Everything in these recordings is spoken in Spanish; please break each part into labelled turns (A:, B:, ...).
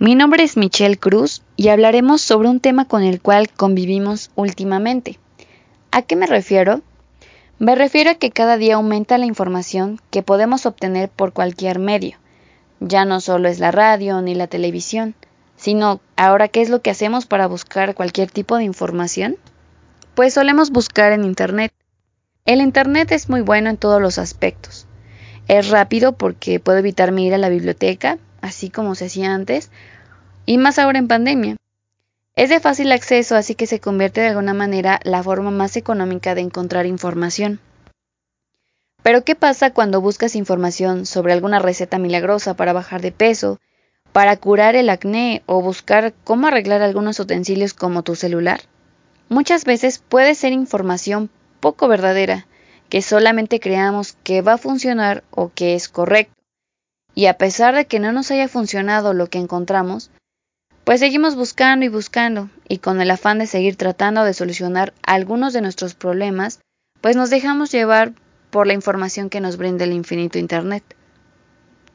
A: Mi nombre es Michelle Cruz y hablaremos sobre un tema con el cual convivimos últimamente. ¿A qué me refiero? Me refiero a que cada día aumenta la información que podemos obtener por cualquier medio. Ya no solo es la radio ni la televisión, sino ahora qué es lo que hacemos para buscar cualquier tipo de información? Pues solemos buscar en Internet. El Internet es muy bueno en todos los aspectos. Es rápido porque puedo evitarme ir a la biblioteca, así como se hacía antes, y más ahora en pandemia. Es de fácil acceso, así que se convierte de alguna manera la forma más económica de encontrar información. Pero ¿qué pasa cuando buscas información sobre alguna receta milagrosa para bajar de peso, para curar el acné o buscar cómo arreglar algunos utensilios como tu celular? Muchas veces puede ser información poco verdadera, que solamente creamos que va a funcionar o que es correcto. Y a pesar de que no nos haya funcionado lo que encontramos, pues seguimos buscando y buscando, y con el afán de seguir tratando de solucionar algunos de nuestros problemas, pues nos dejamos llevar por la información que nos brinda el infinito Internet.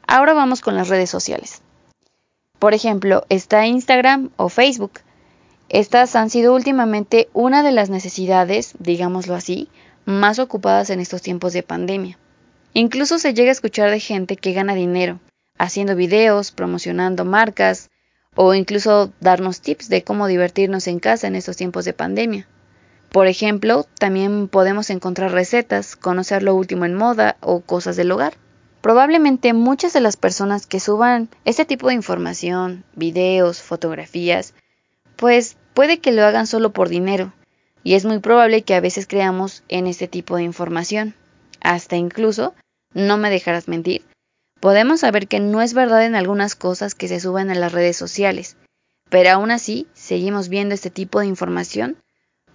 A: Ahora vamos con las redes sociales. Por ejemplo, está Instagram o Facebook. Estas han sido últimamente una de las necesidades, digámoslo así, más ocupadas en estos tiempos de pandemia. Incluso se llega a escuchar de gente que gana dinero, haciendo videos, promocionando marcas, o incluso darnos tips de cómo divertirnos en casa en estos tiempos de pandemia. Por ejemplo, también podemos encontrar recetas, conocer lo último en moda o cosas del hogar. Probablemente muchas de las personas que suban este tipo de información, videos, fotografías, pues puede que lo hagan solo por dinero, y es muy probable que a veces creamos en este tipo de información. Hasta incluso no me dejarás mentir, podemos saber que no es verdad en algunas cosas que se suben a las redes sociales, pero aún así seguimos viendo este tipo de información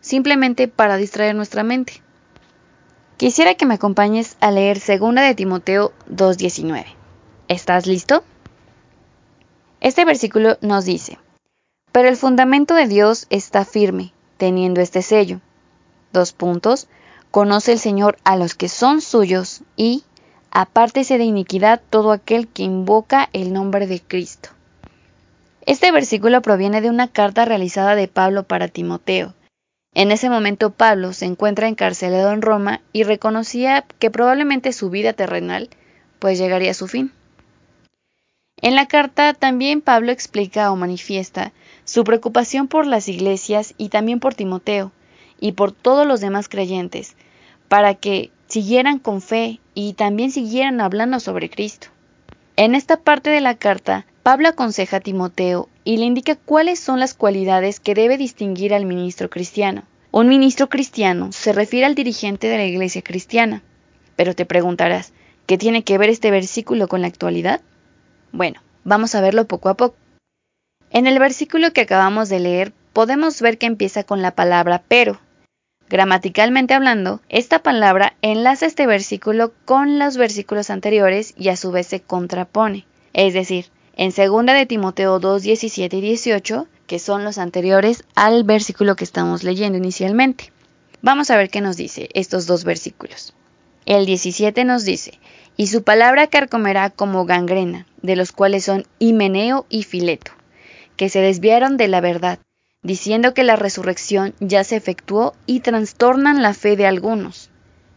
A: simplemente para distraer nuestra mente. Quisiera que me acompañes a leer 2 de Timoteo 2.19. ¿Estás listo? Este versículo nos dice, pero el fundamento de Dios está firme, teniendo este sello. Dos puntos, conoce el Señor a los que son suyos y apártese de iniquidad todo aquel que invoca el nombre de Cristo. Este versículo proviene de una carta realizada de Pablo para Timoteo. En ese momento Pablo se encuentra encarcelado en Roma y reconocía que probablemente su vida terrenal pues llegaría a su fin. En la carta también Pablo explica o manifiesta su preocupación por las iglesias y también por Timoteo y por todos los demás creyentes, para que siguieran con fe y también siguieran hablando sobre Cristo. En esta parte de la carta, Pablo aconseja a Timoteo y le indica cuáles son las cualidades que debe distinguir al ministro cristiano. Un ministro cristiano se refiere al dirigente de la iglesia cristiana. Pero te preguntarás, ¿qué tiene que ver este versículo con la actualidad? Bueno, vamos a verlo poco a poco. En el versículo que acabamos de leer podemos ver que empieza con la palabra pero, Gramaticalmente hablando, esta palabra enlaza este versículo con los versículos anteriores y a su vez se contrapone. Es decir, en 2 de Timoteo 2, 17 y 18, que son los anteriores al versículo que estamos leyendo inicialmente. Vamos a ver qué nos dice estos dos versículos. El 17 nos dice, y su palabra carcomerá como gangrena, de los cuales son Himeneo y Fileto, que se desviaron de la verdad diciendo que la resurrección ya se efectuó y trastornan la fe de algunos.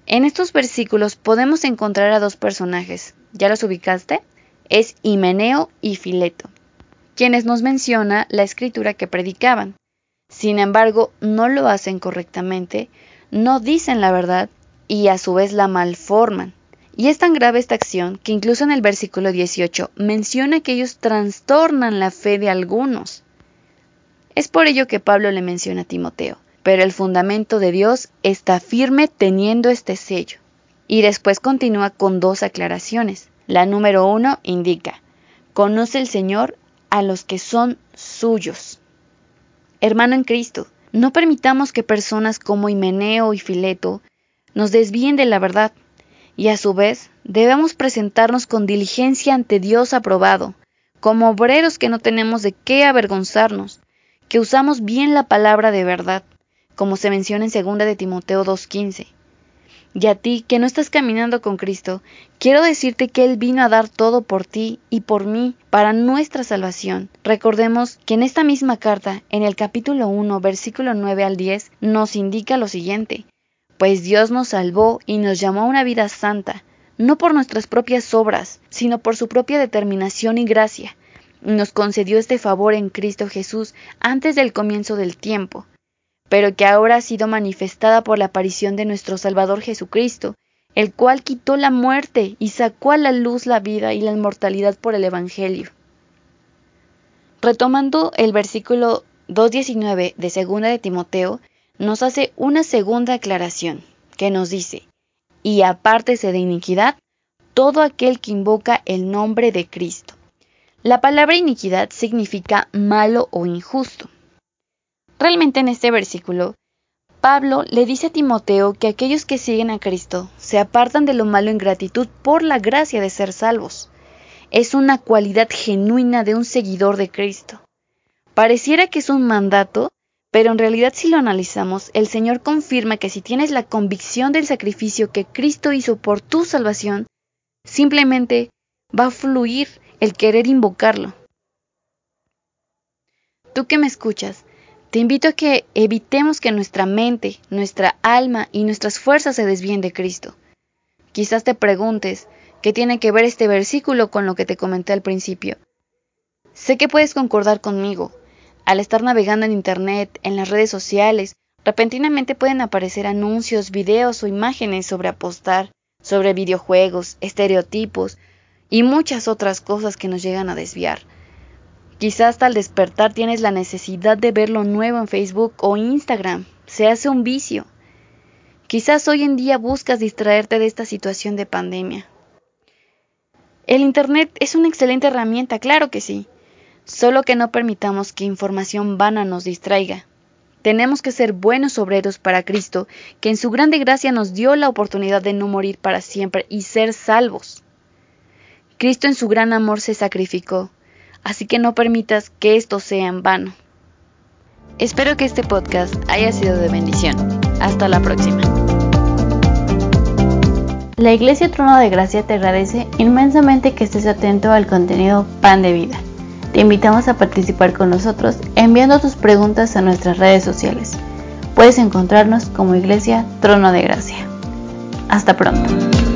A: En estos versículos podemos encontrar a dos personajes. ¿Ya los ubicaste? Es Himeneo y Fileto, quienes nos menciona la escritura que predicaban. Sin embargo, no lo hacen correctamente, no dicen la verdad y a su vez la malforman. Y es tan grave esta acción que incluso en el versículo 18 menciona que ellos trastornan la fe de algunos. Es por ello que Pablo le menciona a Timoteo, pero el fundamento de Dios está firme teniendo este sello. Y después continúa con dos aclaraciones. La número uno indica, conoce el Señor a los que son suyos. Hermano en Cristo, No permitamos que personas como Himeneo y Fileto nos desvíen de la verdad, y a su vez debemos presentarnos con diligencia ante Dios aprobado, como obreros que no tenemos de qué avergonzarnos, que usamos bien la palabra de verdad, como se menciona en 2 de Timoteo 2.15. Y a ti, que no estás caminando con Cristo, quiero decirte que Él vino a dar todo por ti y por mí para nuestra salvación. Recordemos que en esta misma carta, en el capítulo 1, versículo 9 al 10, nos indica lo siguiente, pues Dios nos salvó y nos llamó a una vida santa, no por nuestras propias obras, sino por su propia determinación y gracia. Nos concedió este favor en Cristo Jesús antes del comienzo del tiempo pero que ahora ha sido manifestada por la aparición de nuestro Salvador Jesucristo, el cual quitó la muerte y sacó a la luz la vida y la inmortalidad por el Evangelio. Retomando el versículo 2.19 de segunda de Timoteo, nos hace una segunda aclaración, que nos dice, y apártese de iniquidad todo aquel que invoca el nombre de Cristo. La palabra iniquidad significa malo o injusto. Realmente en este versículo, Pablo le dice a Timoteo que aquellos que siguen a Cristo se apartan de lo malo en gratitud por la gracia de ser salvos. Es una cualidad genuina de un seguidor de Cristo. Pareciera que es un mandato, pero en realidad si lo analizamos, el Señor confirma que si tienes la convicción del sacrificio que Cristo hizo por tu salvación, simplemente va a fluir el querer invocarlo. Tú que me escuchas, te invito a que evitemos que nuestra mente, nuestra alma y nuestras fuerzas se desvíen de Cristo. Quizás te preguntes, ¿qué tiene que ver este versículo con lo que te comenté al principio? Sé que puedes concordar conmigo. Al estar navegando en Internet, en las redes sociales, repentinamente pueden aparecer anuncios, videos o imágenes sobre apostar, sobre videojuegos, estereotipos y muchas otras cosas que nos llegan a desviar. Quizás al despertar tienes la necesidad de ver lo nuevo en Facebook o Instagram. Se hace un vicio. Quizás hoy en día buscas distraerte de esta situación de pandemia. El Internet es una excelente herramienta, claro que sí. Solo que no permitamos que información vana nos distraiga. Tenemos que ser buenos obreros para Cristo, que en su grande gracia nos dio la oportunidad de no morir para siempre y ser salvos. Cristo en su gran amor se sacrificó así que no permitas que esto sea en vano. Espero que este podcast haya sido de bendición. Hasta la próxima. La Iglesia Trono de Gracia te agradece inmensamente que estés atento al contenido Pan de Vida. Te invitamos a participar con nosotros enviando tus preguntas a nuestras redes sociales. Puedes encontrarnos como Iglesia Trono de Gracia. Hasta pronto.